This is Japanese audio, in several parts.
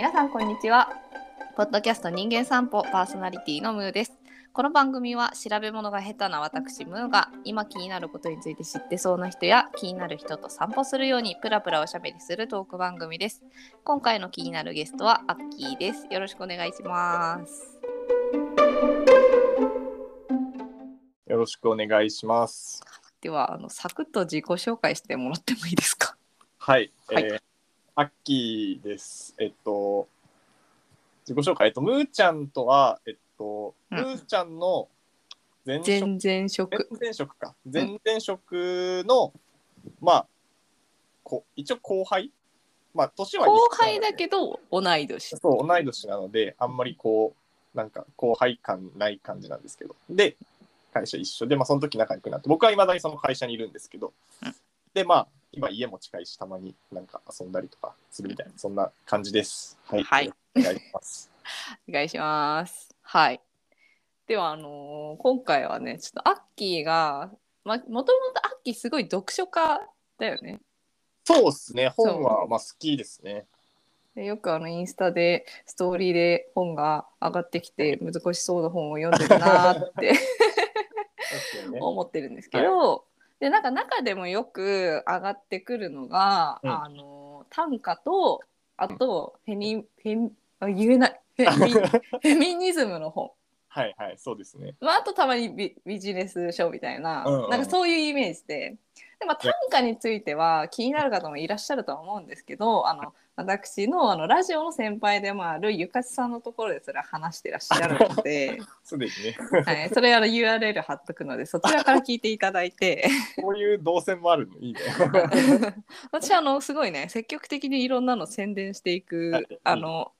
皆さんこんにちは。ポッドキャスト人間散歩パーソナリティのムーです。この番組は調べ物が下手な私ムーが今気になることについて知ってそうな人や気になる人と散歩するようにプラプラおしゃべりするトーク番組です。今回の気になるゲストはアッキーです。よろしくお願いします。よろしくお願いします。ではあのサクッと自己紹介してもらってもいいですか？はい、はい。えーアッキーです。えっと、自己紹介、えっと、ムーちゃんとは、えっと、うん。ムーちゃんの前職、全然職。前々職か、前々職の、まあ、こ一応後輩？まあ、年は後輩だけど同い年。そう、同い年なので、あんまりこう、なんか後輩感ない感じなんですけど。で、会社一緒。で、まあ、その時仲良くなって、僕はいまだにその会社にいるんですけど、うん。で、まあ、今家も近いし、たまになんか遊んだりとかするみたいな、そんな感じです。はい。はいお願いします。お願いします。はい。では、あのー今回はね、ちょっとアッキーが、ま、もともとアッキーすごい読書家だよね。そうですね、本はまあ好きですね。でよくあのインスタでストーリーで本が上がってきて難しそうな本を読んでるなーって ね 思ってるんですけど、でなんか中でもよく上がってくるのが、うんあの短歌とあとフェニフェ言えないフェミ フェミニズムの本。はいはい、そうですね。まあ、あとたまにビビジネス書みたいな,、うんうん。なんかそういうイメージで。で、まあ、短歌については気になる方もいらっしゃるとは思うんですけどあの私のあのラジオの先輩でもあるゆかちさんのところでそれは話してらっしゃるので、すでにね、はい、それあの URL 貼っとくのでそちらから聞いていただいて。こういう動線もあるの？いいね。私あのすごいね積極的にいろんなの宣伝していくはい。あの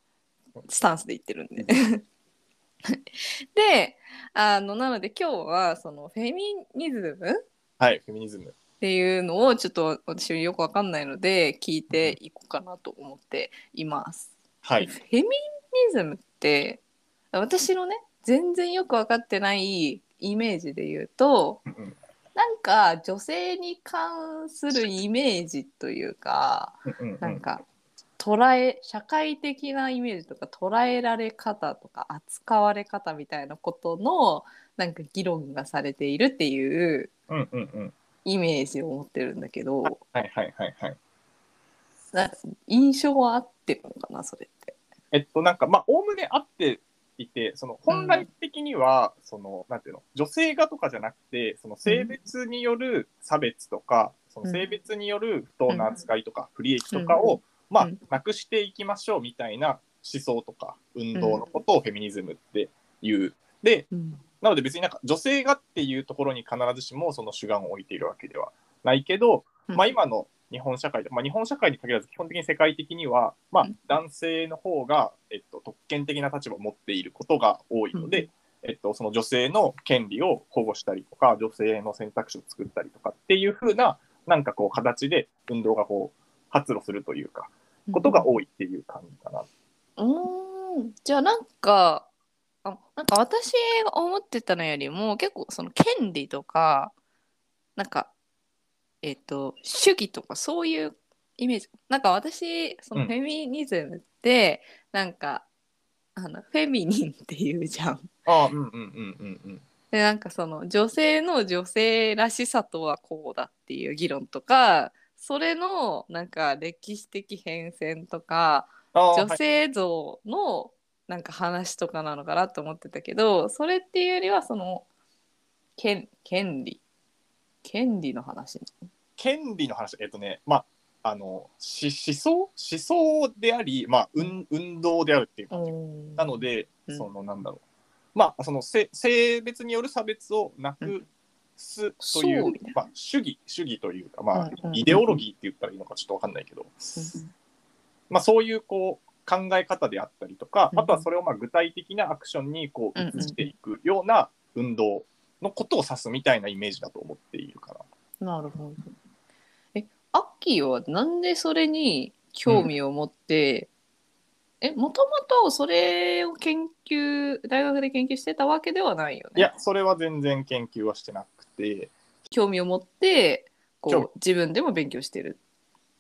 スタンスで言ってるんで。であのなので今日はそのフェミニズムはい、フェミニズム。っていうのをちょっと私よくわかんないので聞いていこうかなと思っています。はい。フェミニズムって私のね全然よく分かってないイメージで言うとうんうんなんか女性に関するイメージというかうんうんなんか捉え社会的なイメージとか捉えられ方とか扱われ方みたいなことのなんか議論がされているっていううんうんうん。イメージを持ってるんだけど。はいはいはいはい。な印象は合ってるのかなそれって。えっと、なんか、まあ、おおむね合っていて、その、本来的には、その、なんていうの、女性がとかじゃなくて、その、性別による差別とか、その、性別による不当な扱いとか、不利益とかを、うんまあうん、なくしていきましょうみたいな思想とか、運動のことをフェミニズムっていう。で、うん。なので別になんか女性がっていうところに必ずしもその主眼を置いているわけではないけど、うん。まあ、今の日本社会で、まあ、日本社会に限らず基本的に世界的には、まあうん、男性の方が、えっと、特権的な立場を持っていることが多いので、うん。えっと、その女性の権利を保護したりとか女性の選択肢を作ったりとかっていう風ななんかこう形で運動がこう発露するというかことが多いっていう感じかな。うーんじゃあなんかあなんか私が思ってたのよりも結構その権利とかなんかえっ、と主義とかそういうイメージなんか私そのうんフェミニズムって、なんかあのフェミニンっていうじゃん。ああうんうんうんうんうん。でなんかその女性の女性らしさとはこうだっていう議論とかそれのなんか歴史的変遷とか女性像のなんか話とかなのかなと思ってたけどそれっていうよりはその権権利。権利の話権利の話、えっとね、まあ、あの、し思想？思想であり、まあ、運運動であるっていう感じ。なので、うん。その、なんだろう。まあ、その性、性別による差別をなくすという、まあ、主義、主義というか、まあ、うんうんイデオロギーって言ったらいいのかちょっとわかんないけど、まあ、そういう、こう、考え方であったりとか、うんあとはそれをまあ具体的なアクションにこううんうん移していくような運動のことを指すみたいなイメージだと思っているかな。なるほど。えアッキーはなんでそれに興味を持って、えもともとそれを研究大学で研究してたわけではないよね。いや、それは全然研究はしてなくて、興味を持ってこ興う自分でも勉強してる。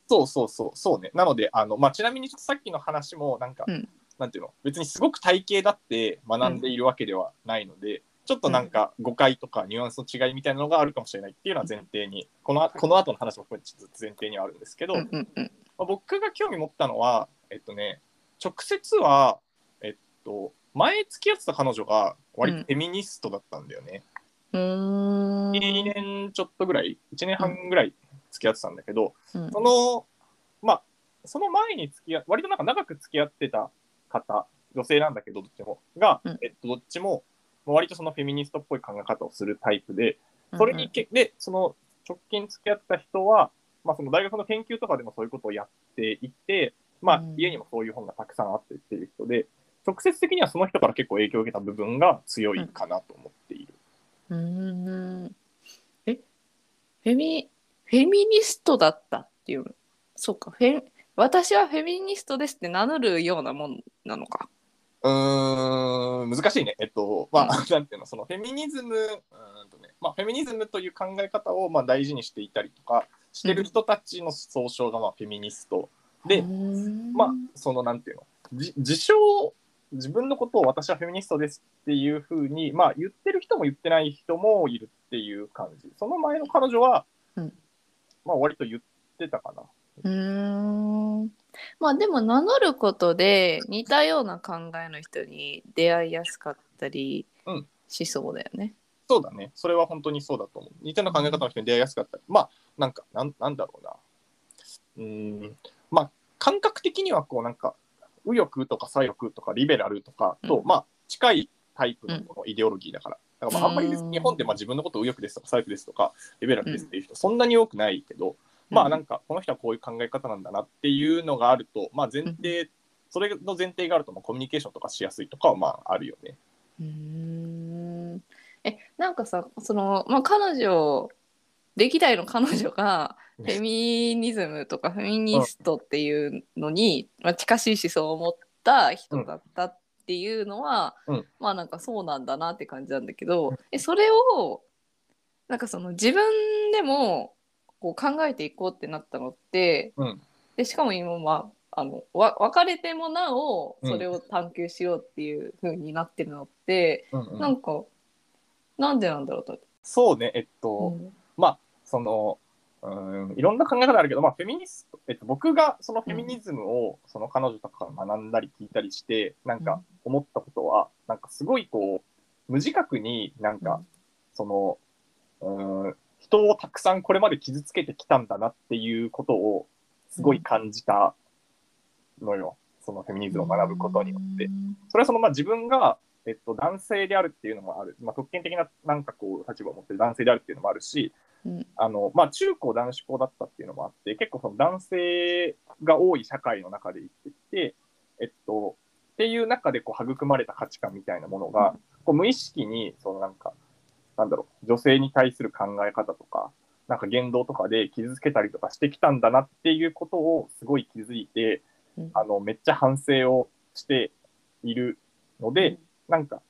そうそうそうそうね。なのであの、まあ、ちなみにちょっとさっきの話もなんか、うん。なんていうの？別にすごく体系だって学んでいるわけではないので、ちょっとなんか誤解とかニュアンスの違いみたいなのがあるかもしれないっていうのは前提にこのこの後の話も含めてちょっと前提にはあるんですけど、うんうんうん。まあ、僕が興味持ったのはえっとね直接はえっと前付き合ってた彼女が割とフェミニストだったんだよね。うーん2年ちょっとぐらい1年半ぐらい付き合ってたんだけど、うん。そのまあその前に付き合割となんか長く付き合ってた方女性なんだけどどっちもが、うん。えっと、どっちも割とそのフェミニストっぽい考え方をするタイプでそれにけ、でその直近付き合った人は、まあ、その大学の研究とかでもそういうことをやっていて、まあうん、家にもそういう本がたくさんあってっていう人で直接的にはその人から結構影響を受けた部分が強いかなと思っている。うーん。え？フェミフェミニストだったっていう。そうか。フェ私はフェミニストですって名乗るようなもんなのか。うーん難しいね。えっと、まあ、なんていうの、そのフェミニズム、うーんとね、まあ、フェミニズムという考え方をまあ大事にしていたりとかしてる人たちの総称がまあフェミニスト。で、うーん。まあ、そのなんていうの、じ自称、自分のことを私はフェミニストですっていうふうに、まあ、言ってる人も言ってない人もいるっていう感じ。その前の彼女は、うんまあ、割と言ってたかな。うーんまあでも名乗ることで似たような考えの人に出会いやすかったりうんしそうだよね。そうだね。それは本当にそうだと思う。似たような考え方の人に出会いやすかった。まあ、なんか、なんなんだろうな。うーん。まあ、感覚的には、こう、なんか、右翼とか左翼とかリベラルとかと、うん。まあ、近いタイプのこのイデオロギーだから。だからまあ、あんまり日本でまあ自分のことを右翼ですとか左翼ですとか、リベラルですっていう人、そんなに多くないけど、まあ、なんか、この人はこういう考え方なんだなっていうのがあると、まあ、前提、それの前提があると、まあコミュニケーションとかしやすいとかは、まあ、あるよね。うーん。えなんかさその、まあ、彼女歴代の彼女がフェミニズムとかフェミニストっていうのに、まあ、近しい思想を持った人だったっていうのは、うん。まあなんかそうなんだなって感じなんだけど、えそれをなんかその自分でもこう考えていこうってなったのって、うん。でしかも今まああのわ別れてもなおそれを探求しようっていう風になってるのって、うんうん。なんかなんでなんだろうと。そうね、えっと、うん。まあ、その、うん、いろんな考え方あるけど、まあ、フェミニスト、えっと、僕がそのフェミニズムを、その彼女とかから学んだり聞いたりして、なんか思ったことは、なんかすごいこう、無自覚になんか、その、うん、人をたくさんこれまで傷つけてきたんだなっていうことを、すごい感じたのよ。そのフェミニズムを学ぶことによって。それはそのまあ自分が、えっと、男性であるっていうのもある、まあ、特権的ななんかこう立場を持ってる男性であるっていうのもあるし、うんあのまあ、中高男子校だったっていうのもあって結構その男性が多い社会の中で生きてきて、えっと、っていう中でこう育まれた価値観みたいなものが、こう無意識にそのなんかなんだろう女性に対する考え方とかなんか言動とかで傷つけたりとかしてきたんだなっていうことをすごい気づいて、うん。あのめっちゃ反省をしているので、なんか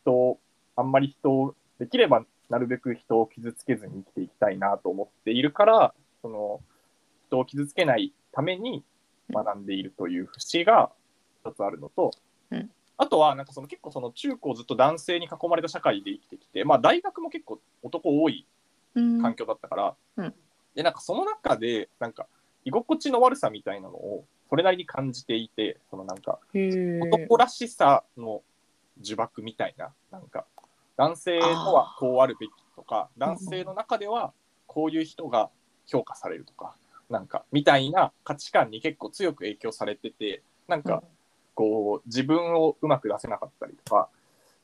人をあんまり人をできればなるべく人を傷つけずに生きていきたいなと思っているからその人を傷つけないために学んでいるという節が一つあるのと、うん。あとはなんかその結構その中高ずっと男性に囲まれた社会で生きてきて、まあ、大学も結構男多いうん。環境だったから、うん。でなんかその中でなんか居心地の悪さみたいなのをそれなりに感じていてそのなんか男らしさの呪縛みたいななんか男性とはこうあるべきとか男性の中ではこういう人が評価されるとかなんかみたいな価値観に結構強く影響されててなんかこう自分をうまく出せなかったりとか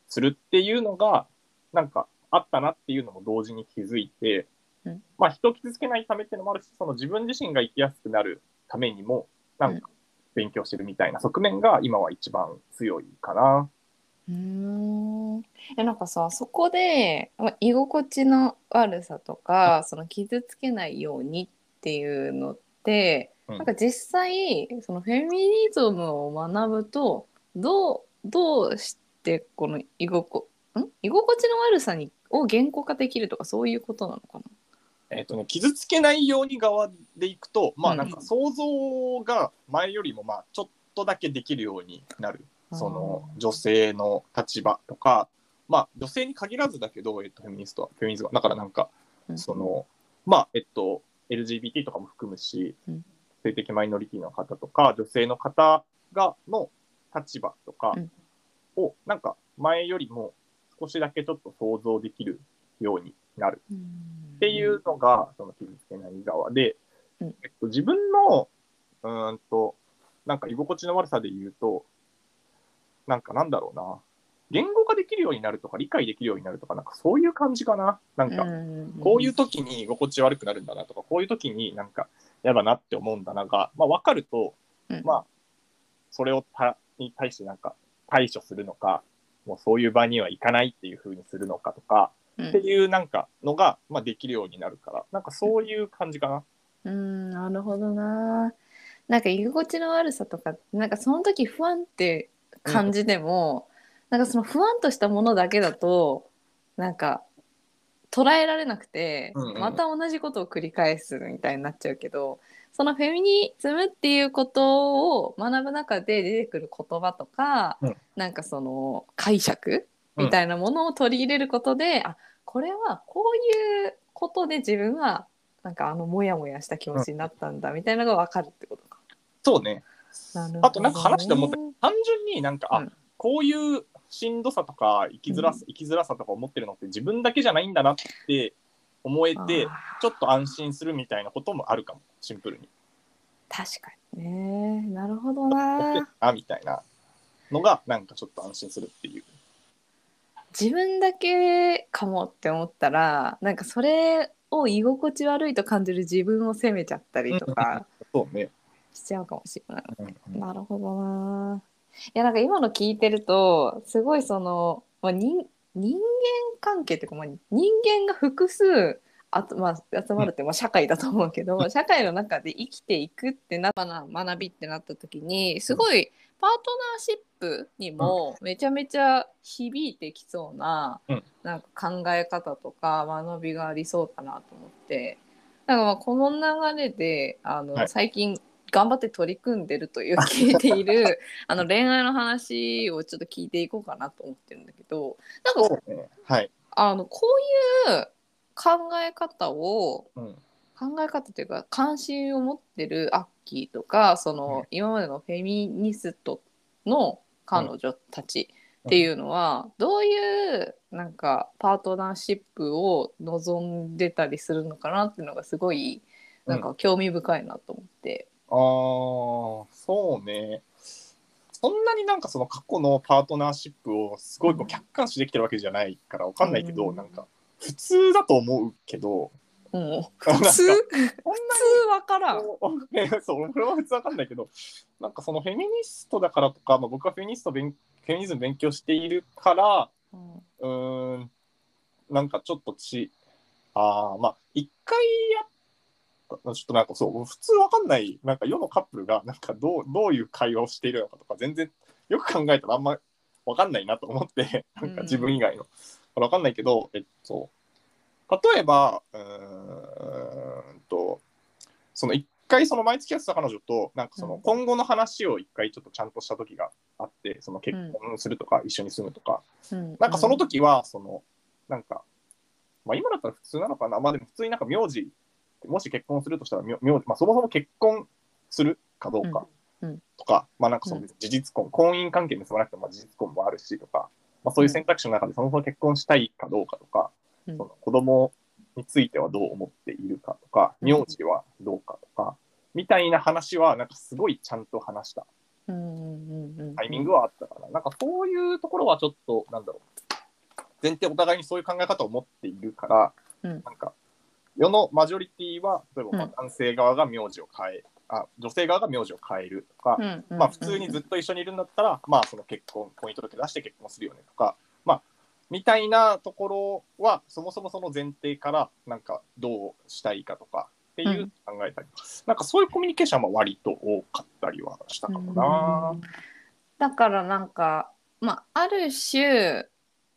するっていうのがなんかあったなっていうのも同時に気づいて、うん。まあ人を傷つけないためっていうのもあるしその自分自身が生きやすくなるためにもなんか勉強してるみたいな側面が今は一番強いかな。うーん。えなんかさそこでまあ居心地の悪さとかその傷つけないようにっていうのって、うん。なんか実際そのフェミニズムを学ぶとどうどうしてこの居心ん？居心地の悪さにを言語化できるとかそういうことなのかな？えっ、とね、傷つけないように側でいくと、まあうん。なんか想像が前よりもまあちょっとだけできるようになる。その女性の立場とか、まあ女性に限らずだけど、えっと、フェミニストは、フェミニズムは。だからなんか、うん。その、まあ、えっと、LGBT とかも含むし、うん。性的マイノリティの方とか、女性の方が、の立場とかうん。を、なんか前よりも少しだけちょっと想像できるようになる。っていうのが、その傷つけない側。で、うん。えっと、自分の、うーんと、なんか居心地の悪さで言うと、なんかなんだろうな、言語化できるようになるとか、理解できるようになるとか、なんかそういう感じかな。なんか、こういう時に居心地悪くなるんだなとか、こういう時になんか嫌だなって思うんだなが、まあ分かると、うん。まあ、それをたに対してなんか対処するのか、もうそういう場には行かないっていう風にするのかとか、うん。っていうなんかのが、まあ、できるようになるから、なんかそういう感じかな。うんなるほどな。なんか居心地の悪さとかなんかその時不安って感じても、なんかその不安としたものだけだとなんか捉えられなくて、うんうんまた同じことを繰り返すみたいになっちゃうけどそのフェミニズムっていうことを学ぶ中で出てくる言葉とか、うんなんかその解釈みたいなものを取り入れることで、あこれはこういうことで自分はなんかあのモヤモヤした気持ちになったんだみたいなのが分かるってことか。そうね。あとなんか話して思った。単純になんか、あうん。こういうしんどさとか生きづらさ、生きづらさとか思ってるのって自分だけじゃないんだなって思えてあちょっと安心するみたいなこともあるかも。シンプルに。確かにね。なるほどな。るなみたいなのがなんかちょっと安心するっていう。自分だけかもって思ったらなんかそれを居心地悪いと感じる自分を責めちゃったりとか。そうね。しちゃうかもしれない。うんうん。なるほどな。いやなんか今の聞いてるとすごいその、まあ、人人間関係っていうか、まあ、人間が複数まあ、集まるって、まあ、社会だと思うけど、社会の中で生きていくってなな学びってなった時にすごいパートナーシップにもめちゃめちゃ響いてきそうな,、うん。なんか考え方とか学びがありそうだなと思って。なんかまあこの流れであの、はい。最近頑張って取り組んでるという聞いている あの恋愛の話をちょっと聞いていこうかなと思ってるんだけどなんかね。はい。あのこういう考え方をうん。考え方というか関心を持ってるアッキーとかその、うん今までのフェミニストの彼女たちっていうのは、どういうなんかパートナーシップを望んでたりするのかなっていうのがすごいなんか興味深いなと思って。ああ、そうね。そんなになんかその過去のパートナーシップをすごいこう客観視できてるわけじゃないからわかんないけど、うんなんか普通だと思うけど、もう普 普通普通わからん。そうねそう俺は普通わかんないけどなんかそのフェミニストだからとか、まあ、僕はフェミニスト勉フェミニズム勉強しているからうんうーんなんかちょっとちああまあ一回やっょっとなんかそう普通わかんないなんか世のカップルがなんかどうどういう会話をしているのかとか全然よく考えたらあんまわかんないなと思ってなんか自分以外の、わかんないけどえっと例えばうーんとその一回その毎月やってた彼女となんかそのうん。今後の話を一回ちょっとちゃんとした時があってその結婚するとか一緒に住むとか、うん。なんかその時はそのなんか、まあ、今だったら普通なのかな。まあでも普通になんか名字もし結婚するとしたら字、まあ、そもそも結婚するかどうかうん。うん。とか、まあなんかそのうん事実婚、婚姻関係結ばなくてもまあ事実婚もあるしとか、まあ、そういう選択肢の中でそもそも結婚したいかどうかとか、うん。その子供についてはどう思っているかとか、うん。名字はどうかとか、みたいな話はなんかすごいちゃんと話したうんうんうんうん。タイミングはあったかな。なんかそういうところはちょっと、なんだろう。前提お互いにそういう考え方を持っているから、うん。なんか、世のマジョリティは、例えばまあうん。男性側が名字を変え、あ女性側が名字を変えるとか、うんうんまあ普通にずっと一緒にいるんだったら、まあその結婚、婚姻届出して結婚するよねとか、まあ、みたいなところは、そもそもその前提から、なんかどうしたいかとかっていう考えたり、なんかそういうコミュニケーションは割と多かったりはしたかもな。だからなんかまあある種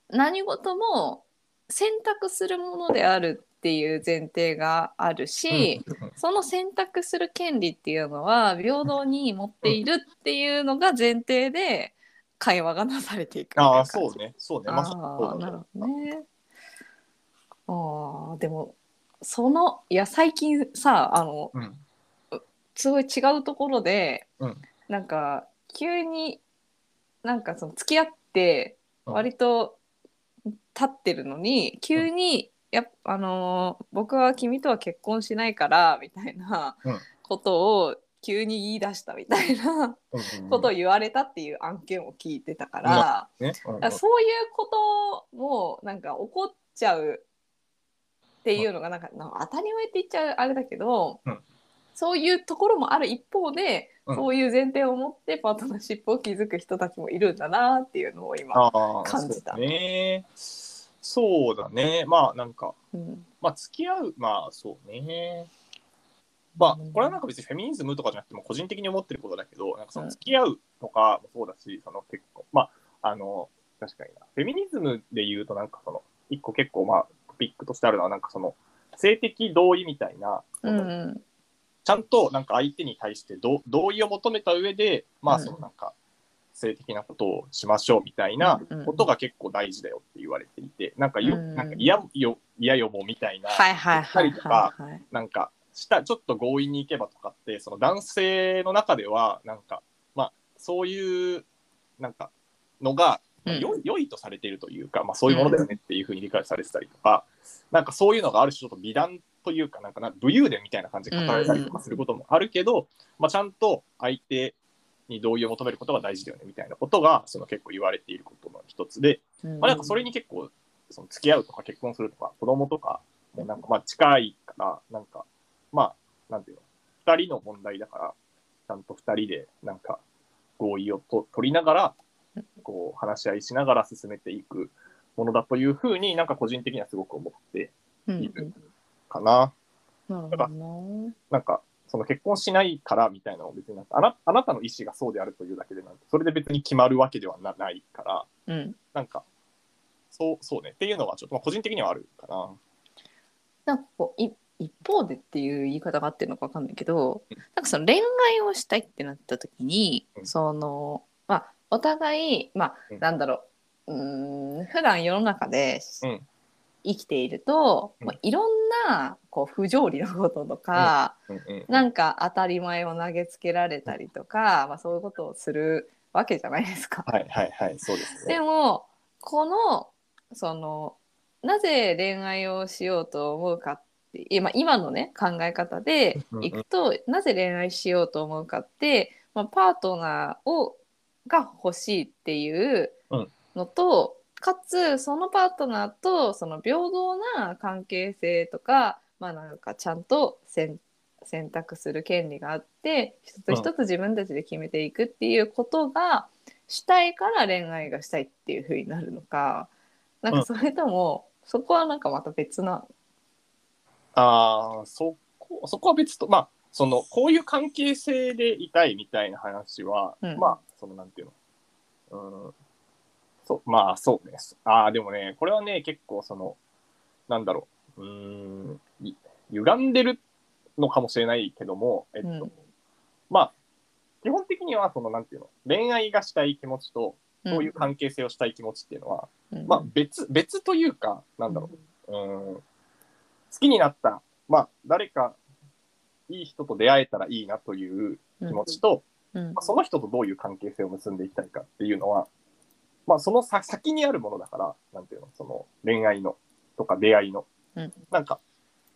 何事も選択するものであるっっていう前提があるし、その選択する権利っていうのは平等に持っているっていうのが前提で会話がなされていくああ、そうね。そうね。まさになるほどね。あーでもそのいや最近さあのうん。すごい違うところで、うんなんか急になんかその付き合ってうん割と経ってるのに、急にやっあのー僕は君とは結婚しないからみたいなうんことを急に言い出したみたいなうんことを言われたっていう案件を聞いてたから。ね。うんそういうこともなんか起こっちゃうっていうのがなんかなんか当たり前って言っちゃうあれだけど、うんそういうところもある一方で、うんそういう前提を持ってパートナーシップを築く人たちもいるんだなっていうのを今、感じたそうね。そうだね。まあなんか、うんまあ付き合う、まあそうね。まあこれはなんか別にフェミニズムとかじゃなくても個人的に思ってることだけど、なんかその付き合うとかもそうだし、その結構、まああの、確かにな。フェミニズムで言うとなんかその、一個結構まあトピックとしてあるのはなんかその、性的同意みたいな、そのうんちゃんとなんか相手に対してど同意を求めた上で、まあうんそのなんか性的なことをしましょうみたいなことが結構大事だよって言われていて、なんかよ、うん。なんか嫌よ、嫌よもみたいな、はいはいはいとかなんかした、ちょっと強引に行けばとかって、その男性の中では、なんか、まあそういう、なんか、のが、良い良いとされているというか、まあそういうものだよねっていうふうに理解されてたりとか、なんかそういうのがある種ちょっと美談というか、なんかな武勇伝みたいな感じで語られたりとかすることもあるけど、まあちゃんと相手に同意を求めることが大事だよねみたいなことが、その結構言われていることの一つで、うん。まあなんかそれに結構、その付き合うとか結婚するとか、子供とかもなんかまあ近いから、なんか、まあ、なんていうの、二人の問題だから、ちゃんと二人でなんか合意をと取りながら、こう話し合いしながら進めていくものだというふうになんか個人的にはすごく思ってうんいるかな。なるほどななんか、その結婚しないからみたいなのを別にあなあなたの意思がそうであるというだけでなんかそれで別に決まるわけではなないから、うんなんか、そう、そうね。っていうのはちょっと、まあ、個人的にはあるかな。なんかこうい一方でっていう言い方があってるのかわかんないけど、うん。なんかその恋愛をしたいってなった時に、うん。そのまあお互いまあ、うん。なんだろう。うーん普段世の中でうん生きていると、うんまあ、いろんなこう不条理なこととか、うんうん。なんか当たり前を投げつけられたりとか、まあ、そういうことをするわけじゃないですか。はいはいはい、そうですでね。もこのそのなぜ恋愛をしようと思うかって今今のね考え方でいくと、なぜ恋愛しようと思うかって、まあ、パートナーをが欲しいっていうのと、かつそのパートナーとその平等な関係性とか,、まあ、なんかちゃんと選選択する権利があって一つ一つ自分たちで決めていくっていうことがしたいから恋愛がしたいっていう風になるのかなんかそれとも、そこはなんかまた別な？ああ、そこ、そこは別と、まあ、その、こういう関係性でいたいみたいな話は、うん。まあ、その、なんていうの、うん、そう、まあ、そうね。ああ、でもね、これはね、結構、その、なんだろう、うーん、い歪んでるのかもしれないけども、えっと、うん。まあ、基本的には、その、なんていうの、恋愛がしたい気持ちと、そういう関係性をしたい気持ちっていうのは、うん。まあ、別、別というか、なんだろう、うん。好きになった、まあ、誰かいい人と出会えたらいいなという気持ちと、うん。まあ、その人とどういう関係性を結んでいきたいかっていうのは、まあ、そのさ先にあるものだから、なんていうの、その恋愛のとか出会いの、うんなんか、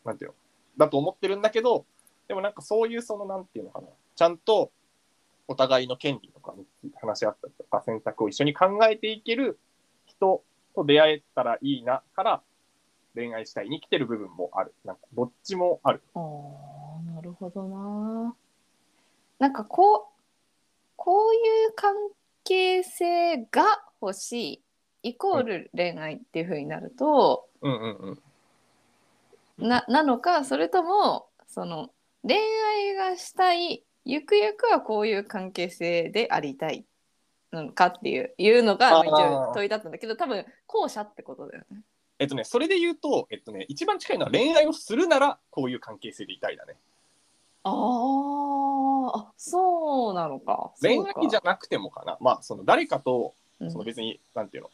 なんていうの、だと思ってるんだけど、でもなんかそういうその、なんていうのかな、ちゃんとお互いの権利とかに話し合ったりとか、選択を一緒に考えていける人と出会えたらいいなから、恋愛したいに来てる部分もある。なんかどっちもある。あーなるほどな。なんかこうこういう関係性が欲しいイコール恋愛っていう風になると、うんうんうん。ななのかそれともその恋愛がしたいゆくゆくはこういう関係性でありたいのかっていういうのが一応問いだったんだけど多分後者ってことだよね。えっとね、それで言うと、えっとね、一番近いのは恋愛をするならこういう関係性でいたいだね。あーあそうなのか。恋愛じゃゃ、なくてもかな。まあ、その誰かと、うん。その別に、なんていうの、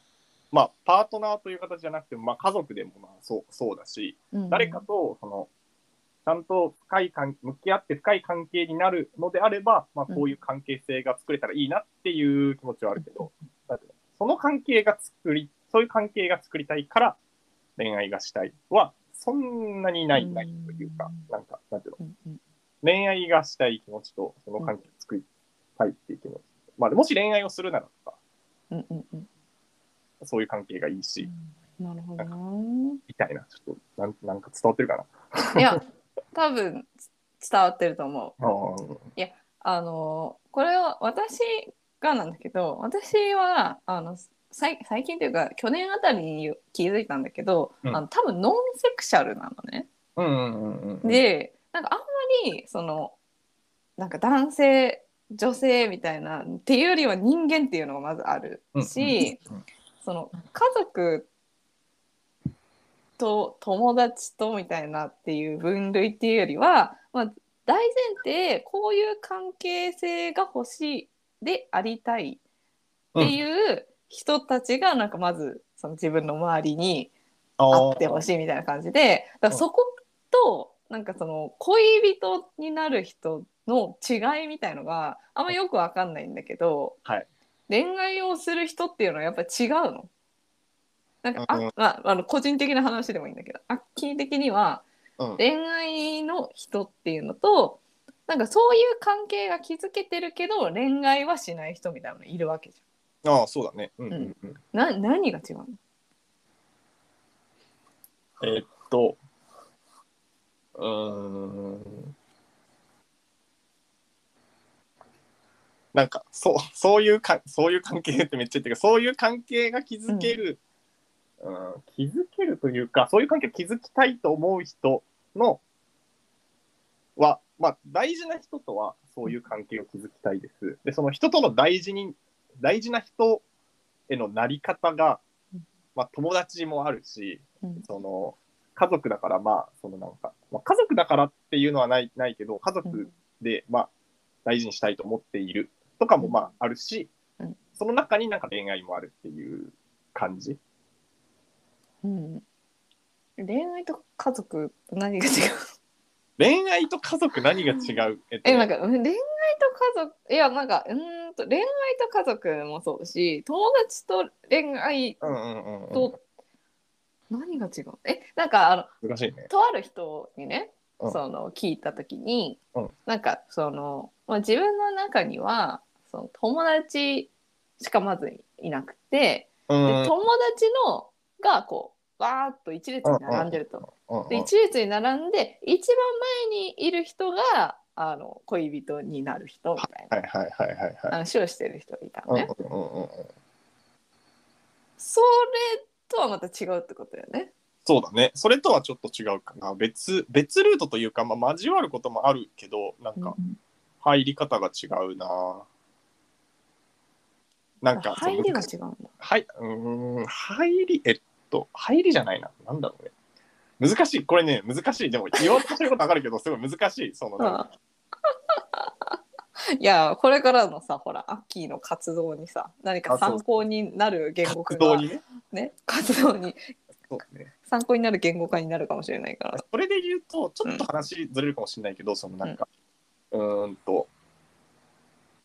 まあ、パートナーという形じゃなくても、まあ、家族でもまあそうそうだし、うん。誰かと、その、ちゃんと深い関向き合って深い関係になるのであれば、まあ、こういう関係性が作れたらいいなっていう気持ちはあるけど、うのその関係が作り、そういう関係が作りたいから恋愛がしたいは、そんなにない、ないというか、なんか、なんていうの、うんうん恋愛がしたい気持ちと、その関係を作りたいっていう気持ち。まあ、もし恋愛をするならとか、うんうんうんそういう関係がいいし、なるほどな。みたいな、ちょっと、なんなんか伝わってるかいや、多分伝わってると思う。な。うんあのこれは私がなんだけど、私はあの最最近というか去年あたりに気づいたんだけど、うんあの多分ノンセクシャルなのね。うんうんうんうん。で、なんかあんまりそのなんか男性女性みたいなっていうよりは人間っていうのがまずあるし、うんうんその家族と友達とみたいなっていう分類っていうよりは、まあ、大前提こういう関係性が欲しいでありたいっていう人たちがなんかまずその自分の周りにあってほい。しいみたいな感じでだからそことなんかその恋人になる人の違いみたいのがあんまよくわかんないんだけど、はい恋愛をする人っていうのはやっぱり違うの？なんかあ、うんまあ、あの個人的な話でもいいんだけどアッキー的にはうん恋愛の人っていうのとなんかそういう関係が築けてるけど恋愛はしない人みたいなのいるわけじああ、そうだね。うんうんうん。ゃん。な何が違うの？えーっと、うーん。なんか、そう、そういうか、そういう関係ってめっちゃ言ってるけど、そういう関係が築ける、うん、築けるというか、そういう関係を築きたいと思う人の、は、まあ、大事な人とは、そういう関係を築きたいです。で、その人との大事に、大事な人へのなり方がうん、まあ、友達もあるし、うんその家族だからまあそのなんか、まあ、家族だからっていうのはないないけど家族でまあ大事にしたいと思っているとかもまああるし、うん。その中になんか恋愛もあるっていう感じ。うん、恋愛と家族と何が違う？恋愛と家族何が違う？えっとね。えなんかうん恋愛と家族いやなんかうーんと恋愛と家族もそうだし友達と恋愛うんうんうんうん。と何が違う？えなんかあの難しいね。とある人にね、うん。その聞いた時に、うん。なんかその、まあ、自分の中にはその友達しかまずいなくて、うん。うんで友達のがこうわーっと一列に並んでると。うんで一列に並んで一番前にいる人があの恋人になる人みたいな。はいはいはいはいはい。話をしてる人がいたのうんね。うんうんうん。それとはまた違うってことだよね。そうだねそれとはちょっと違うかな別別ルートというか、まあ、交わることもあるけどなんかうん入り方が違うななんか入りが違うんだ。はい、うーん、入り、えっと、入りじゃないな。なんだろうね。難しい。これね、難しい。でも、言おうとしてることわかるけど、すごい難しい。その、なんか いやこれからのさほらアッキーの活動にさ何か参考になる言語化が活動にね。ね活動にそうね。参考になる言語化になるかもしれないから。それで言うと、ちょっと話ずれるかもしれないけど、そのなんか、うーんと、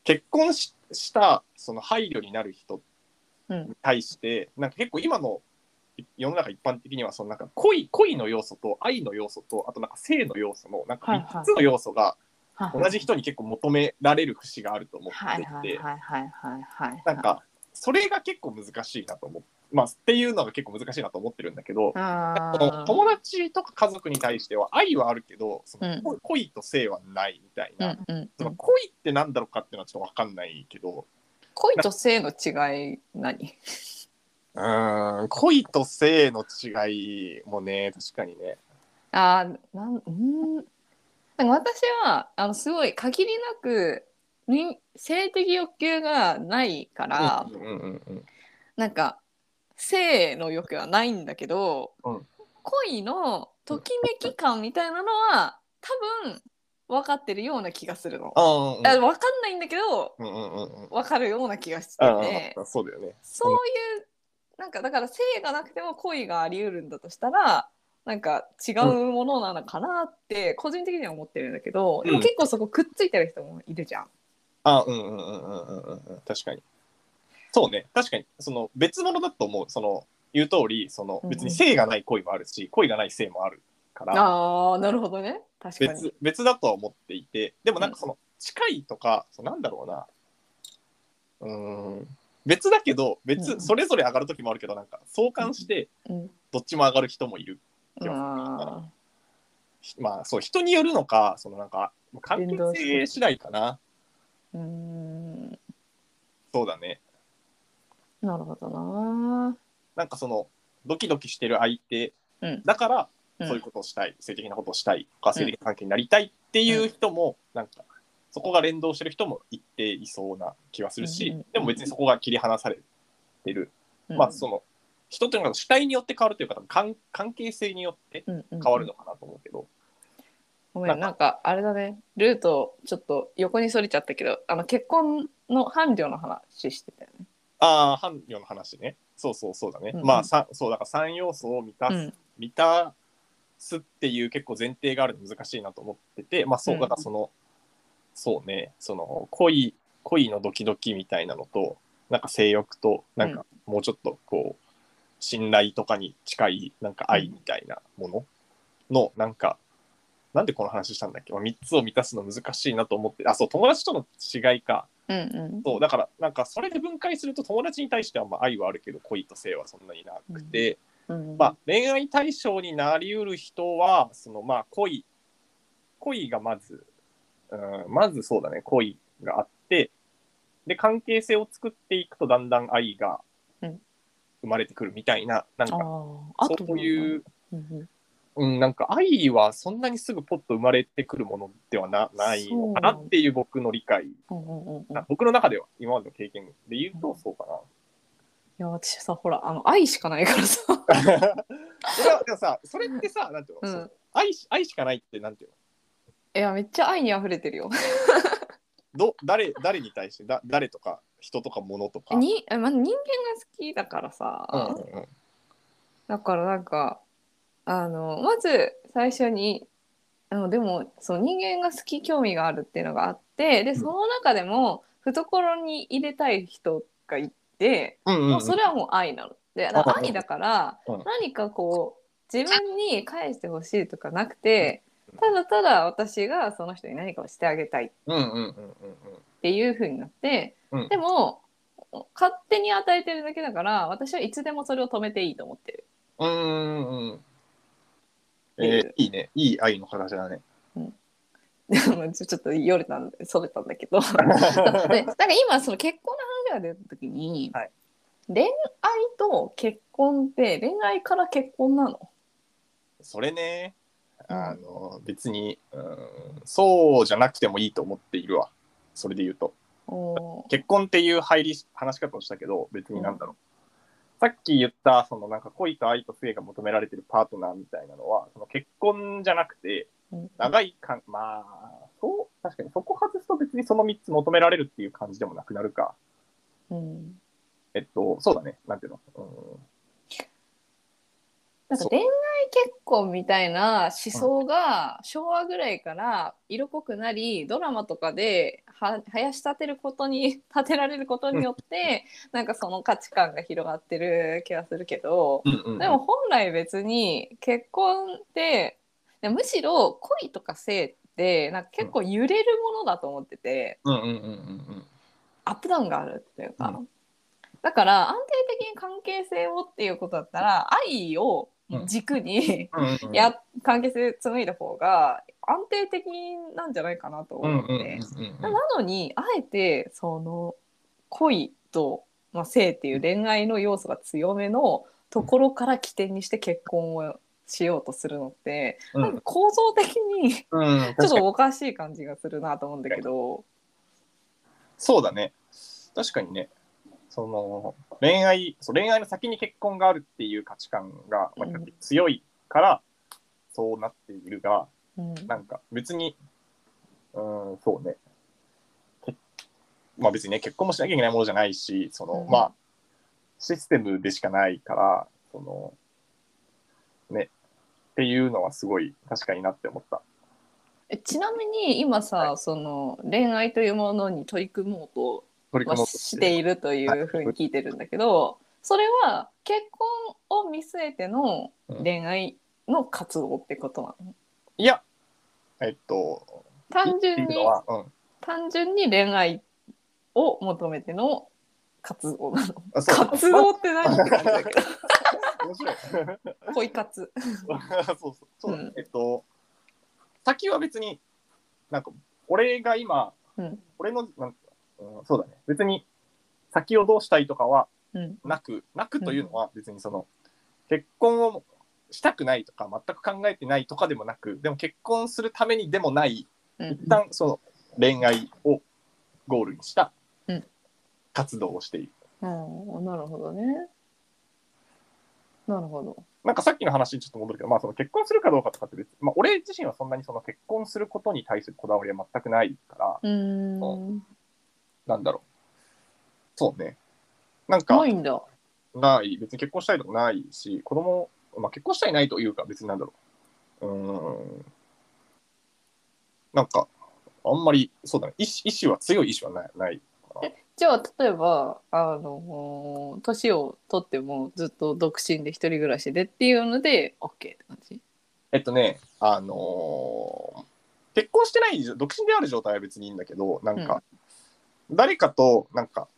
結婚しした、その配慮になる人うんに対して、なんか結構今の世の中一般的には、そのなんか恋、恋の要素と愛の要素と、あとなんか性の要素の、なんかはいはい3つの要素がはい同じ人に結構求められる節があると思はいっていて、はいはいはいはいはい。なんか、それが結構難しいなと思う。まあ、っていうのが結構難しいなと思ってるんだけど、友達とか家族に対しては愛はあるけど、そのうん恋恋と性はないみたいな。うんうんその恋ってなんだろうかっていうのはちょっとわかんないけど、恋と性の違い何？うーん、恋と性の違いもね、確かにね。あーなんうん？なんか私はあのすごい限りなくに性的欲求がないから、うんうんうんうんなんか性の欲はないんだけど、うん恋のときめき感みたいなのは多分分かってるような気がするの。ああ、うんあ分かんないんだけどうんうんうんうん。分かるような気がしてあてあ、そうだよね。そういうなんかだから性がなくても恋があり得るんだとしたらなんか違うものなのかなって個人的には思ってるんだけど、でも結構そこくっついてる人もいるじゃん。あうんうんうんうんうん。うんうん確かに。そうね。確かに。その別物だと思う。その言う通りその別に性がない恋もあるし、恋がない性もあるから。ああなるほどね。確かに。別。別だとは思っていて。でもなんかその近いとか、そうなんだろうな。うーん。別だけど別、うんそれぞれ上がる時もあるけどなんか相関してうん。どっちも上がる人もいる、あまあそう人によるのかそのなんか関係性次第かな。ーうーん。そうだね。なるほどな。なんかそのドキドキしてる相手。うん。だからうん。そういうことをしたい、性的なことをしたいとか性的な関係になりたいっていう人も、なんかそこが連動してる人も一定いそうな気はするし、うんうん。でも別にそこが切り離されてる、うん。まあその人というのが主体によって変わるというか関関係性によってうんうん変わるのかなと思うけど、ごめんなんか。あれだね。ルートちょっと横にそれちゃったけどあの結婚の伴侶の話してたよね。ああ伴侶の話ね。そうそうそうだね、うんうん。まあさそうだから3要素を満たす、うん。満たすっていう結構前提があるの難しいなと思っててまあそううん。だからその、そうね。その恋恋のドキドキみたいなのとなんか性欲となんかもうちょっとこう信頼とかに近いなんか愛みたいなもののなんかなんでこの話したんだっけ、まあ、3つを満たすの難しいなと思って。あそう友達との違いか。うんうん。そうだからなんかそれで分解すると友達に対してはまあ愛はあるけど恋と性はそんなになくて、うんまあ、恋愛対象になりうる人はそのまあ恋恋がまず、うん、まずそうだね。恋があって。で関係性を作っていくとだんだん愛がうん生まれてくるみたいな、なんかそういう、うんうん、なんか愛はそんなにすぐポッと生まれてくるものではなないのかなっていう僕の理解、う。んうんうん僕の中では今までの経験で言うとそうかな。いや私さほらあの愛しかないからさ。それはでもさそれってさなんていうの、うん。愛し愛しかないってなんていうの？いやめっちゃ愛に溢れてるよ。ど誰誰に対してだ誰とか人とか物とか。に、あまあ、人間が好きだからさ、うんうんうん。だからなんかあのまず最初にあのでもその人間が好き興味があるっていうのがあってでその中でも懐に入れたい人がいて、うんうんうん。もうそれはもう愛なの。で愛だからうん。何かこう自分に返してほしいとかなくてただただ私がその人に何かをしてあげたい。っうんうんうんうんていう風になってうん。でも勝手に与えてるだけだから私はいつでもそれを止めていいと思ってる。うんうんうんえーいいね。いい愛の形だね。でもちょっとよれたんでそれたんだけど。でなんか今その結婚の話が出た時に、はい。恋愛と結婚って恋愛から結婚なの？それね。うん。あの別にうんそうじゃなくてもいいと思っているわそれで言うと。結婚っていう入り話し方をしたけど別になんだろう、さっき言ったそのなんか恋と愛と性が求められてるパートナーみたいなのはその結婚じゃなくてうん。長いかんまあそう確かにそこ外すと別にその3つ求められるっていう感じでもなくなるか。うん。えっとそうだね。なんていうの、うん、なんか恋愛結婚みたいな思想が昭和ぐらいから色濃くなりドラマとかでは生やし立てることに立てられることによってなんかその価値観が広がってる気がするけどうんうんうん。でも本来別に結婚ってでむしろ恋とか性ってなんか結構揺れるものだと思っててうんうんうんうんアップダウンがあるっていうか、うだから安定的に関係性をっていうことだったら愛を軸に、うんうんうん。や関係性紡いだ方が安定的なんじゃないかなとうんうん思って、うんうん。なのにあえてその恋と、まあ、性っていう恋愛の要素が強めのところから起点にして結婚をしようとするのって、うん。なんか構造的にうんちょっとおかしい感じがするなと思うんだけど。そうだね。確かにねその恋愛そう恋愛の先に結婚があるっていう価値観がまあうん強いからそうなっているが、うん。なんか別にうんそうね。けまあ別にね結婚もしなきゃいけないものじゃないしその、うん。まあシステムでしかないからそのねっていうのはすごい確かになって思った。えちなみに今さ、その恋愛というものに取り組もうとはしているというふうに聞いてるんだけど、それは結婚を見据えての恋愛の活動ってことなの、いやえっと単純にうん、単純に恋愛を求めての活動なの？活動って何って感じだけど。面白い。恋活。そうそう。そう、うん。えっと先は別になんか俺が今うん。俺のなんか、うん、そうだね。別に先をどうしたいとかはうん。なくなくというのは別にその、結婚をしたくないとか全く考えてないとかでもなくでも結婚するためにでもないうん。一旦その恋愛をゴールにしたうん。活動をしている。うんなるほどね。なるほど。なんかさっきの話にちょっと戻るけど、まあ、その結婚するかどうかとかって別に、まあ、俺自身はそんなにその結婚することに対するこだわりは全くないから、うーんなんだろう。そうね。なんかな、いんだない、別に結婚したいとかないし、子供、まあ結婚したいないというか、別になんだろう。うーん。なんか、あんまり、そうだね。意思意思は、強い意思はない。ないじゃあ例えばあの年を取ってもずっと独身で一人暮らしでっていうので OK って感じ？えっとね、あのー結婚してない、独身である状態は別にいいんだけど、なんか、誰かと、なんか、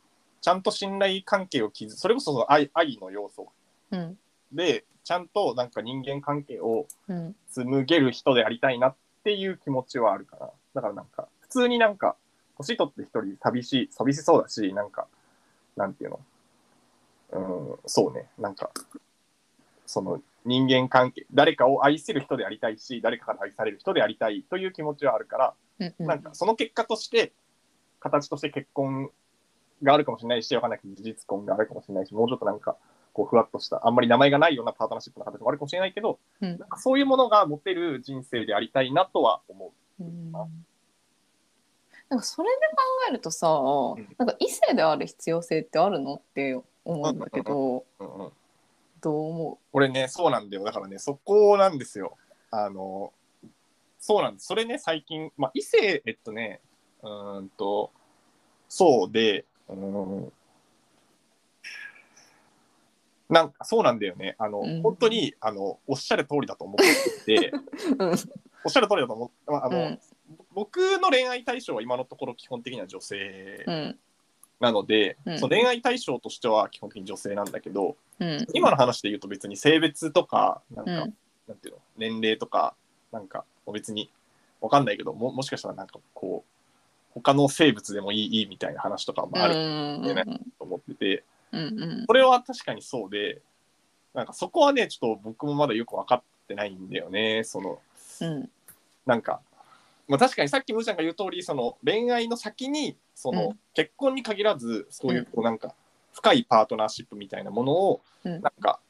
ちゃんと信頼関係を築それこそその愛愛の要素。うん。で、ちゃんとなんか人間関係をうん。紡げる人でありたいなっていう気持ちはあるかな。だからなんか、普通になんか、年取って一人寂しい、寂しそうだし、なんか、なんていうの？うん、そうね、なんか、その人間関係、誰かを愛せる人でありたいし、誰かから愛される人でありたいという気持ちはあるから、うんうん。なんかその結果として、形として結婚があるかもしれないし、わかんないけど事実婚があるかもしれないし、もうちょっとなんか、こうふわっとした、あんまり名前がないようなパートナーシップの形もあるかもしれないけど、うんなんかそういうものが持てる人生でありたいなとは思うんあなんかそれで考えるとさ、んなんか異性である必要性ってあるのって思うんだけど、う。うんうん、どう思俺ね、そうなんだよ。だからね、そこなんですよ。あの、そうなんです。それね、最近、まあ、異性、えっとね、うーんと、そうで、うーん、なんかそうなんだよね。あの、うん。本当に、あの、おっしゃる通りだと思っていて、う、うん。おっしゃる通りだと思って、まああの、うん。僕の恋愛対象は今のところ基本的には女性うん。なので、うん。その恋愛対象としては基本的に女性なんだけど、うん。今の話で言うと別に性別とか、なんか、うん。なんていうの、年齢とか、なんか、別にわかんないけど、ももしかしたらなんかこう、他の生物でもいいいいみたいな話とかもあるうん。ね。と思ってて、うんうん。それは確かにそうで、なんかそこはね、ちょっと僕もまだよく分かってないんだよね、その、うん。なんか、まあ、確かにさっきむーちゃんが言う通りその恋愛の先にその、うん。結婚に限らずそういうこうなんか深いパートナーシップみたいなものを、うん。なんか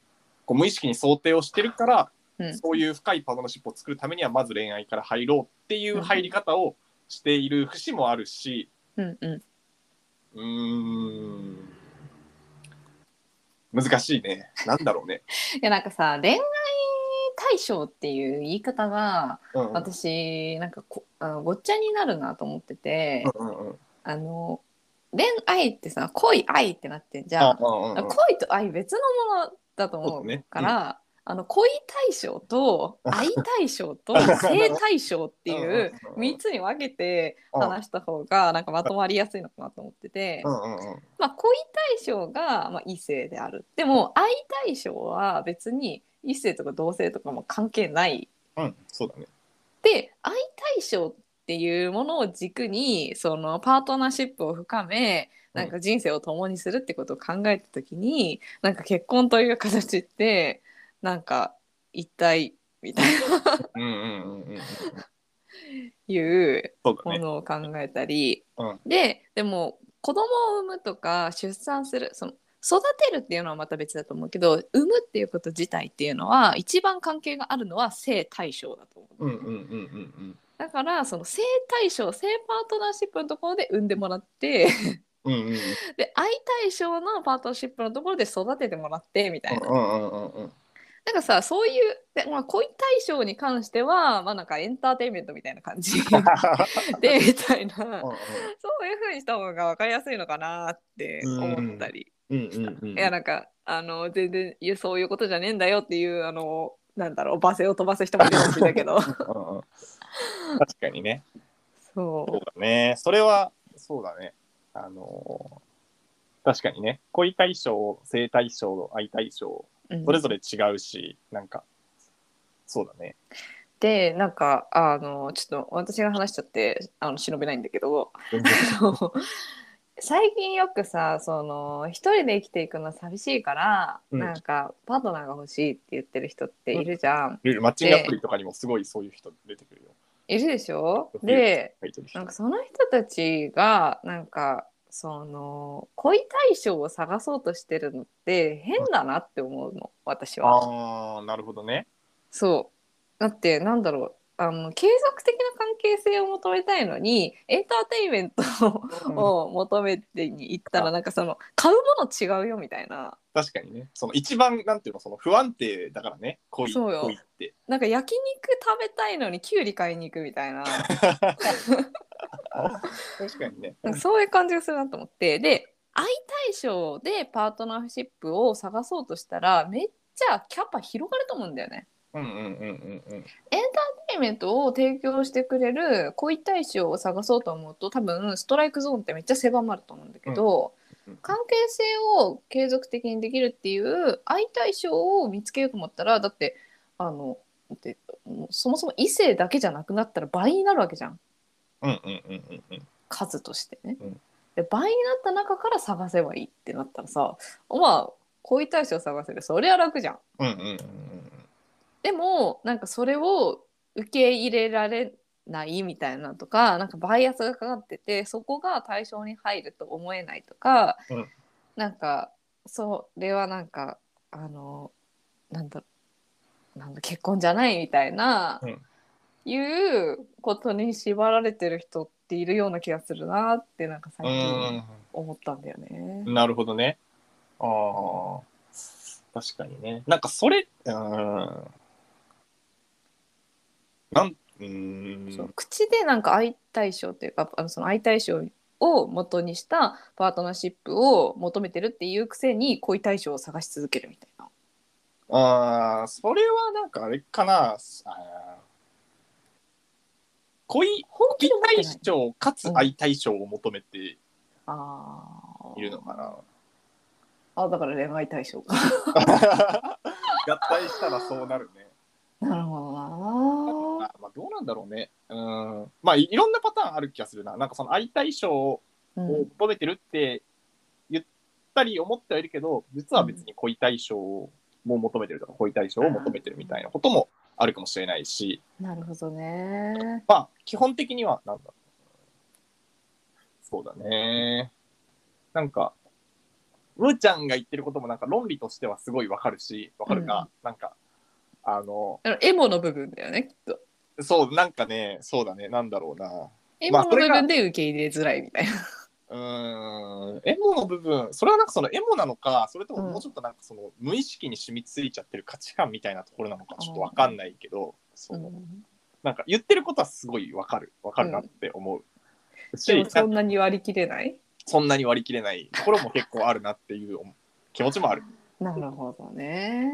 こう無意識に想定をしてるから、うん。そういう深いパートナーシップを作るためにはまず恋愛から入ろうっていう入り方をしている節もあるしうんうん。うーん。難しいね。なんだろうね。いやなんかさ恋愛対象っていう言い方がうんうん。私なんかこあのごっちゃになるなと思ってて、うんうんうん。あの恋愛ってさ恋愛ってなってんじゃん、あうんうんうん。恋と愛別のものだと思うから、あの恋対象と愛対象と 性対象っていううんうんうん3つに分けてうん。話した方がなんかまとまりやすいのかなと思ってて、まあ、恋対象がまあ異性である。でも愛対象は別に異性とか同性とかも関係ない。うんそうだね。で愛対象っていうものを軸にそのパートナーシップを深めなんか人生を共にするってことを考えた時に、なんか結婚という形ってなんか一体みたいな。うんうんうんうんうん。いう。ものを考えたり、うん。ででも子供を産むとか出産するその育てるっていうのはまた別だと思うけど産むっていうこと自体っていうのは一番関係があるのは性対象だと思う。うんうんうんうんだからその性対象性パートナーシップのところで産んでもらってうんうんうん。で愛対象のパートナーシップのところで育ててもらってみたいな。なんかさそういうで、まあ、恋対象に関してはまあなんかエンターテインメントみたいな感じ。でみたいな。そういう風にした方が分かりやすいのかなって思ったりいやなんかあの全然いやそういうことじゃねえんだよっていうあのなんだろう罵声を飛ばす人もいるかもしれないけど。うんうん確かにね。そそうだね。それはそうだね。あのー確かにね。恋対象性対象愛対象う、うん。それぞれ違うし、なんかそうだね。でなんかあのちょっと私が話しちゃってあの忍べないんだけど。最近よくさその一人で生きていくの寂しいから、うん。なんかパートナーが欲しいって言ってる人っているじゃん、いる。マッチングアプリとかにもすごいそういう人出てくるよ。いるでしょでなんかその人たちがなんかその恋対象を探そうとしてるのって変だなって思うの私は。ああ、なるほどね。そうだってなんだろうあの継続的な関係性を求めたいのにエンターテインメントを求めてに行ったらなんかその買うもの違うよみたいな確かにね。その一番、なんていうの、その不安定だからね、恋そうよ恋って。なんか焼肉食べたいのにキュウリ買いに行くみたいな確かにね。そういう感じがするなと思ってで愛対象でパートナーシップを探そうとしたらめっちゃキャパ広がると思うんだよね。うんうんうんうんうん。エンターテインメントを提供してくれる恋対象を探そうと思うと多分ストライクゾーンってめっちゃ狭まると思うんだけど、うん関係性を継続的にできるっていう愛対象を見つけようと思ったらだってあのだってもうそもそも異性だけじゃなくなったら倍になるわけじゃんうんうんうんうんうん。数としてね。うんで倍になった中から探せばいいってなったらさまあ恋対象を探せるそりゃ楽じゃんうんうんうんでもなんかそれを受け入れられないみたいなとかなんかバイアスがかかっててそこが対象に入ると思えないとか、うんなんかそれはなんかあのなんだなんだ結婚じゃないみたいな、うんいうことに縛られてる人っているような気がするなってなんか最近思ったんだよね。うん。なるほどね。ああ。確かにね。なんかそれ、うん。なん、うーん。そう口でなんか愛対象っていうかあのその愛対象を元にしたパートナーシップを求めてるっていうくせに恋対象を探し続けるみたいな。ああ、それはなんかあれかな。あー恋、本気恋で思ってない対象かつ愛対象を求めていあーるのかな。あだから恋愛対象か。合体したらそうなるね。なるほどな。どうなんだろうね。うん。まあい、いろんなパターンある気がするな。なんかその愛対象をうん求めてるって言ったり思ってはいるけど、実は別に恋対象も求めてるとか、恋対象を求めてるみたいなこともあるかもしれないし、なるほどね。まあ、基本的には、なんだろう。そうだね。なんか、むーちゃんが言ってることもなんか論理としてはすごいわかるし、わかるが、なんか、あの、あのエモの部分だよねきっと。そう、なんかね、そうだね、なんだろうな。エモの部分で受け入れづらいみたいな。うーん、エモの部分、それはなんかそのエモなのか、それとももうちょっとなんかその無意識に染みついちゃってる価値観みたいなところなのかちょっとわかんないけど、そうなんか言ってることはすごいわかる、わかるなって思う。でしもそんなに割り切れない？そんなに割り切れないところも結構あるなっていう気持ちもある。なるほどね。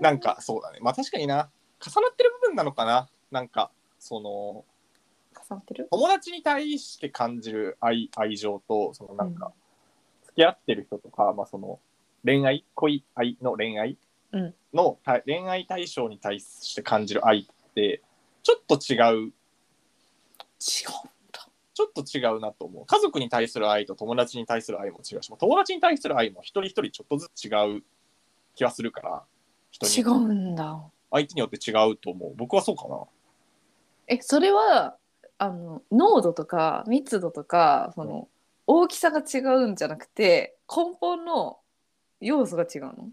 なんかそうだね。まあ確かにな。重なってる部分なのかな？なんか、その、重なってる？友達に対して感じる愛愛情と、そのなんか、付き合ってる人とか、まあその、恋愛、恋愛の恋愛うん恋愛対象に対して感じる愛って、ちょっと違う、違うんだ。ちょっと違うなと思う。家族に対する愛と友達に対する愛も違うし、友達に対する愛も一人一人ちょっとずつ違う気はするから、人に違うんだ。相手によって違うと思う。僕はそうかな。えそれはあの濃度とか密度とかその大きさが違うんじゃなくて根本の要素が違うの？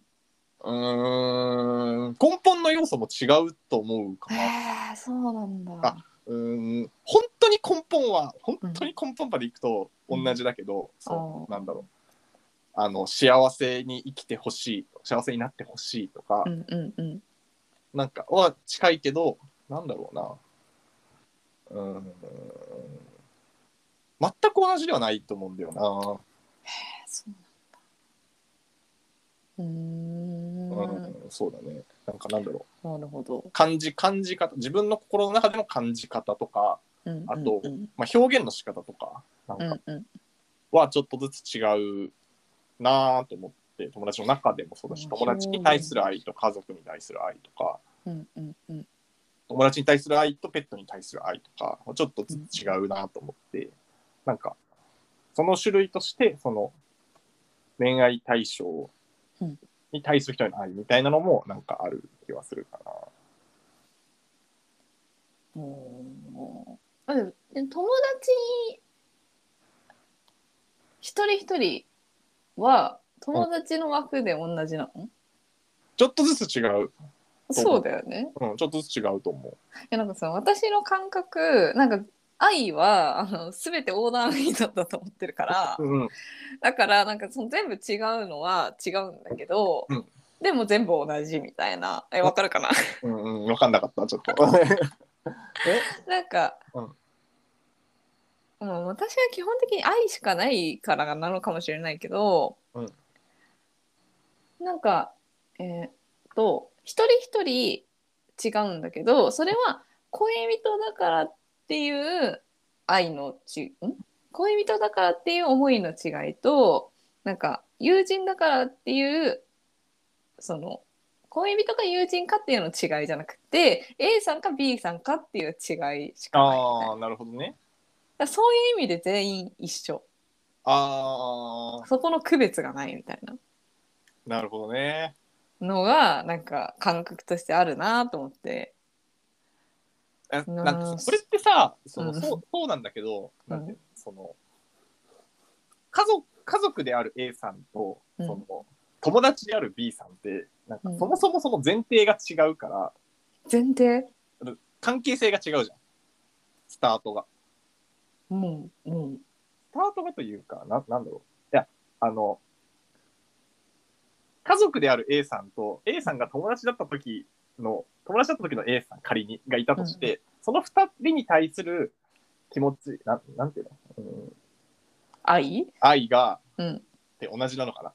うーん。根本の要素も違うと思うかな。へえそうなんだ。あうーん。本当に根本は本当に根本までいくとうん。同じだけど、そあー。うなんだろう。あの幸せに生きてほしい幸せになってほしいとか、うんうんうんなんかは近いけどなんだろうな。うーん。全く同じではないと思うんだよな。そうなんだ。うーん。うん、そうだね。なんかなんだろう。なるほど、感じ、感じ方、自分の心の中での感じ方とか、うんうんうん、あとまあ、表現の仕方とか、なんかはちょっとずつ違うなぁと思って、友達の中でもそうだし、うん友達に対する愛と家族に対する愛とか、うんうんうん。友達に対する愛とペットに対する愛とか、ちょっとずつ違うなと思って、なんか、その種類として、その、恋愛対象うん。に対する人への愛みたいなのも、なんかある気はするかな。おー。あでもでも友達一人一人は友達の枠で同じなの、ちょっとずつ違う。そうだよね。うん、ちょっとずつ違うと思いやなんかさ私の感覚なんか愛はあの全てオーダーメイドだと思ってるからう。うん、だからなんかその全部違うのは違うんだけど、うんでも全部同じみたいなえわかるかな？うん、うん、わかんなかった、ちょっと。なんか、うんもう私は基本的に愛しかないからなのかもしれないけど、うんなんかえーっと一人一人違うんだけどそれは恋人だからっていう愛のちん？恋人だからっていう思いの違いとなんか友人だからっていうその恋人か友人かっていうの違いじゃなくて A さんか B さんかっていう違いしかない。ああ、なるほどね。だそういう意味で全員一緒。ああ、そこの区別がないみたいななるほどね。のがなんか感覚としてあるなと思って。えうんなんかそれってさその、うん。そうそうなんだけど、うんなんていうのその家族家族である A さんと、うん。その友達である B さんってなんかうん。そもそもその前提が違うから、前提？関係性が違うじゃん。スタートが。もうもうスタートがというかななんだろう。いやあの家族である A さんと A さんが友達だった時の友達だった時の A さん仮にがいたとして、その2人に対する気持ちなんなんていうの、うん、愛？愛がうん。って同じなのかな？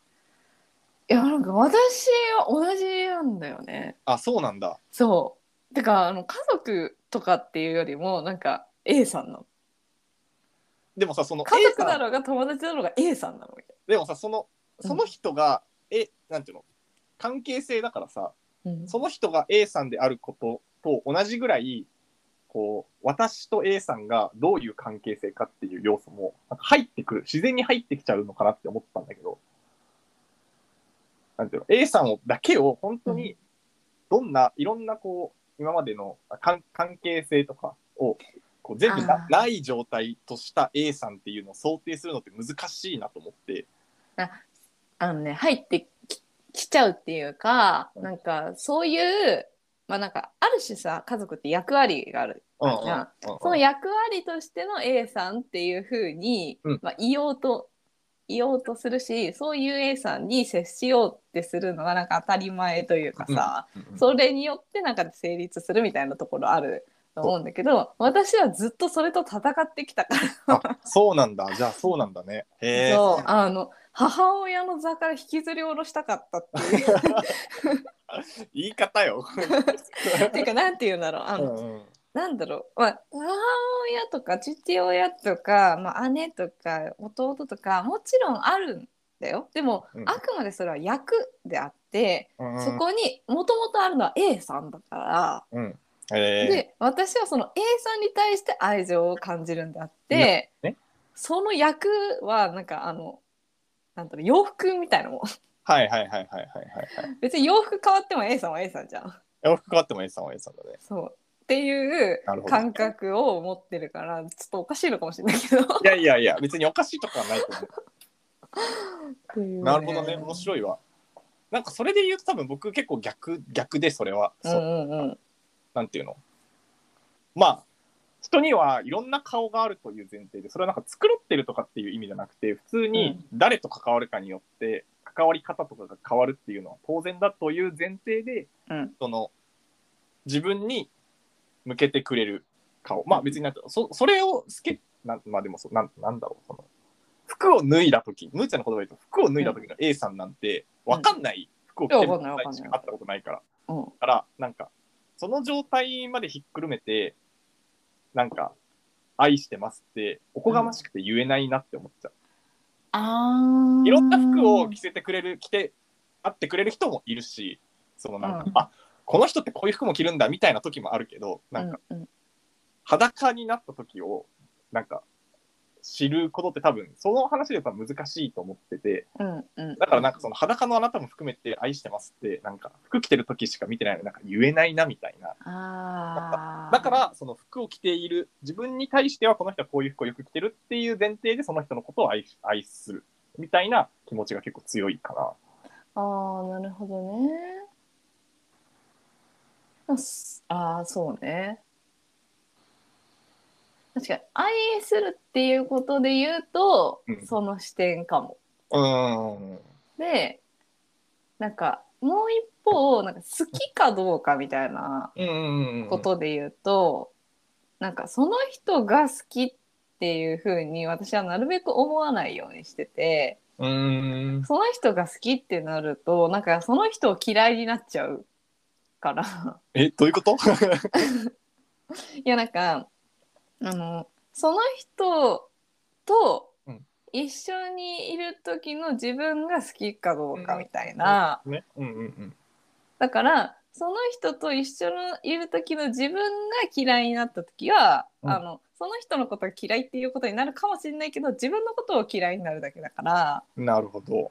いやなんか私は同じなんだよね。あそうなんだ。そう。てかあの家族とかっていうよりもなんか A さんなの。でもさその家族さん。だろうが友達だろうが A さんなのでもさそのその人が、えなんていうの？関係性だからさうん。その人が A さんであることと同じぐらいこう私と A さんがどういう関係性かっていう要素も入ってくる自然に入ってきちゃうのかなって思ったんだけど。なんていうの？A さんをだけを本当にどんないろんなこう今までの関関係性とかをこう全部ない状態とした A さんっていうのを想定するのって難しいなと思って。あのね入ってききちゃうっていうかうんなんかそういうまあなんかある種さ家族って役割があるうんじゃんその役割としての A さんっていうふうに、うん。まあ、言おうと言おうとするしそういう A さんに接しようってするのがなんか当たり前というかさ、それによってなんか成立するみたいなところあると思うんだけど私はずっとそれと戦ってきたから。あそうなんだ。じゃあそうなんだね。そうあの母親の座から引きずり下ろしたかったっていう。言い方よ。っ ていうかなんて言うんだろう。あの、うんうん。なんだろう、まあ、母親とか父親とか、まあ、姉とか弟とかもちろんあるんだよ。でも、うん。あくまでそれは役であって、うんそこにもともとあるのは A さんだから、うん。で私はその A さんに対して愛情を感じるんであって、なね。その役はなんかあのなんだろう洋服みたいなもんはいはいはいはいはいはいはい。別に洋服変わっても A さんは A さんじゃん。洋服変わっても A さんは A さんだね。そうっていう感覚を持ってるからちょっとおかしいのかもしれないけどいやいやいや、別におかしいとかはないと思う。っていうねなるほどね、面白いわ。なんかそれで言うと多分僕結構逆、逆でそれは。うんそううんうんなんていうの？まあ、人にはいろんな顔があるという前提で、それはなんか作ってるとかっていう意味じゃなくて、普通に誰と関わるかによって、関わり方とかが変わるっていうのは当然だという前提で、うんその、自分に向けてくれる顔。まあ別になんていうのそそれを好き、なんまあでもそうなん、なんだろう、その、服を脱いだ時むーちゃんの言葉で言うと、服を脱いだ時の A さんなんて、わかんない服を着てるいやわかんないわかんないしか会ったことないから。うんから、なんか、その状態までひっくるめて、なんか、愛してますって、おこがましくて言えないなって思っちゃう。あー。いろんな服を着せてくれる、着て、会ってくれる人もいるし、そのなんか、うん。あこの人ってこういう服も着るんだみたいな時もあるけど、なんか、うんうん。裸になった時を、なんか、知ることって多分、その話でやっぱ難しいと思ってて、うんうんだからなんかその裸のあなたも含めて愛してますって、なんか服着てる時しか見てないのになんか言えないなみたいな。あーだから、その服を着ている、自分に対してはこの人はこういう服をよく着てるっていう前提でその人のことを愛し愛するみたいな気持ちが結構強いかな。ああなるほどねあすあーそうね確かに愛するっていうことで言うと、うんその視点かもうーん。でなんかもう一方なんか好きかどうかみたいな。ことで言うと、なんかその人が好きっていう風に私はなるべく思わないようにしててうーん。その人が好きってなるとなんかその人を嫌いになっちゃうからえ、どういうこと？いやなんかあのその人とうん一緒にいる時の自分が好きかどうかみたいな、ね。うんうんうん。だからその人と一緒にいる時の自分が嫌いになった時は、うんあのその人のことが嫌いっていうことになるかもしれないけど自分のことを嫌いになるだけだからなるほど。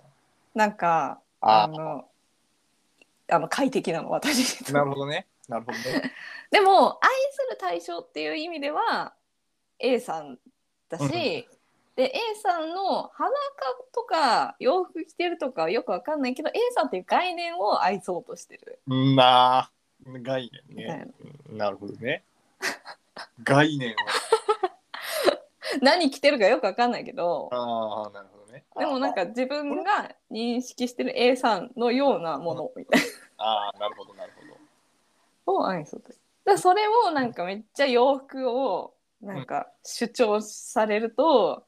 なんかああのあの快適なの私なるほどね。なるほどね。でも愛する対象っていう意味では A さんだし、うんで A さんの裸とか洋服着てるとかはよくわかんないけど A さんっていう概念を愛そうとしてる。なあ、概念ね。うんなるほどね。概念 何着てるかよくわかんないけどを。ああ、なるほどね。でもなんか自分が認識してる A さんのようなものみたいああ、なるほど、なるほど。を愛そうとしてだそれをなんかめっちゃ洋服をなんか主張されると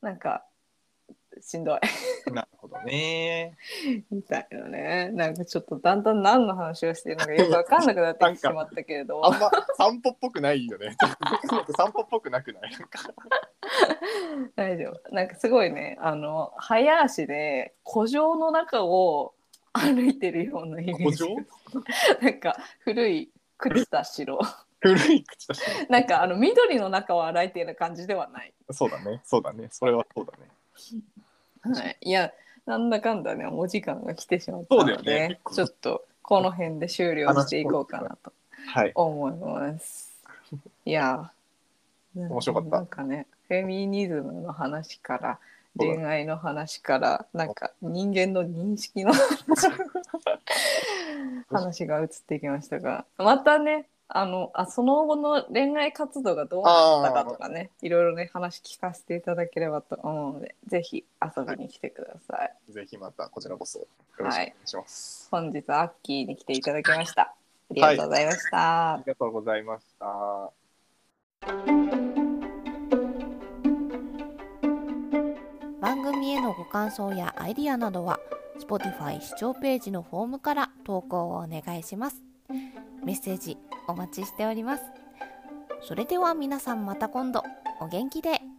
なんかしんどい。なるほどね。みたいなね。なんかちょっとだんだん何の話をしてるのかよくわかんなくなってきてしまったけれどあ。んま散歩っぽくないよね。散歩っぽくなくない？大丈夫。なんかすごいね、あの、早足で古城の中を歩いてるようなイメージ。古城？なんか古い朽ちた城。古い口だし。なんかあの緑の中を歩いている感じではない。そうだね。そうだね。それはそうだね。はい、いや、なんだかんだね、お時間が来てしまったので、そうだよねちょっとこの辺で終了していこうかなとはい。思います。いや、面白かったなんかね、フェミニズムの話から、そうだ恋愛の話から、なんか人間の認識の話 話が移ってきましたが、またね、あのあその後の恋愛活動がどうなったかとかね、いろいろね、話聞かせていただければと思うので、ぜひ遊びに来てください。ぜひまたこちらこそよろしくお願いします。本日アッキーに来ていただきました。ありがとうございました。ありがとうございました。番組へのご感想やアイディアなどは Spotify 視聴ページのフォームから投稿をお願いしますメッセージお待ちしております。それでは皆さんまた今度。お元気で。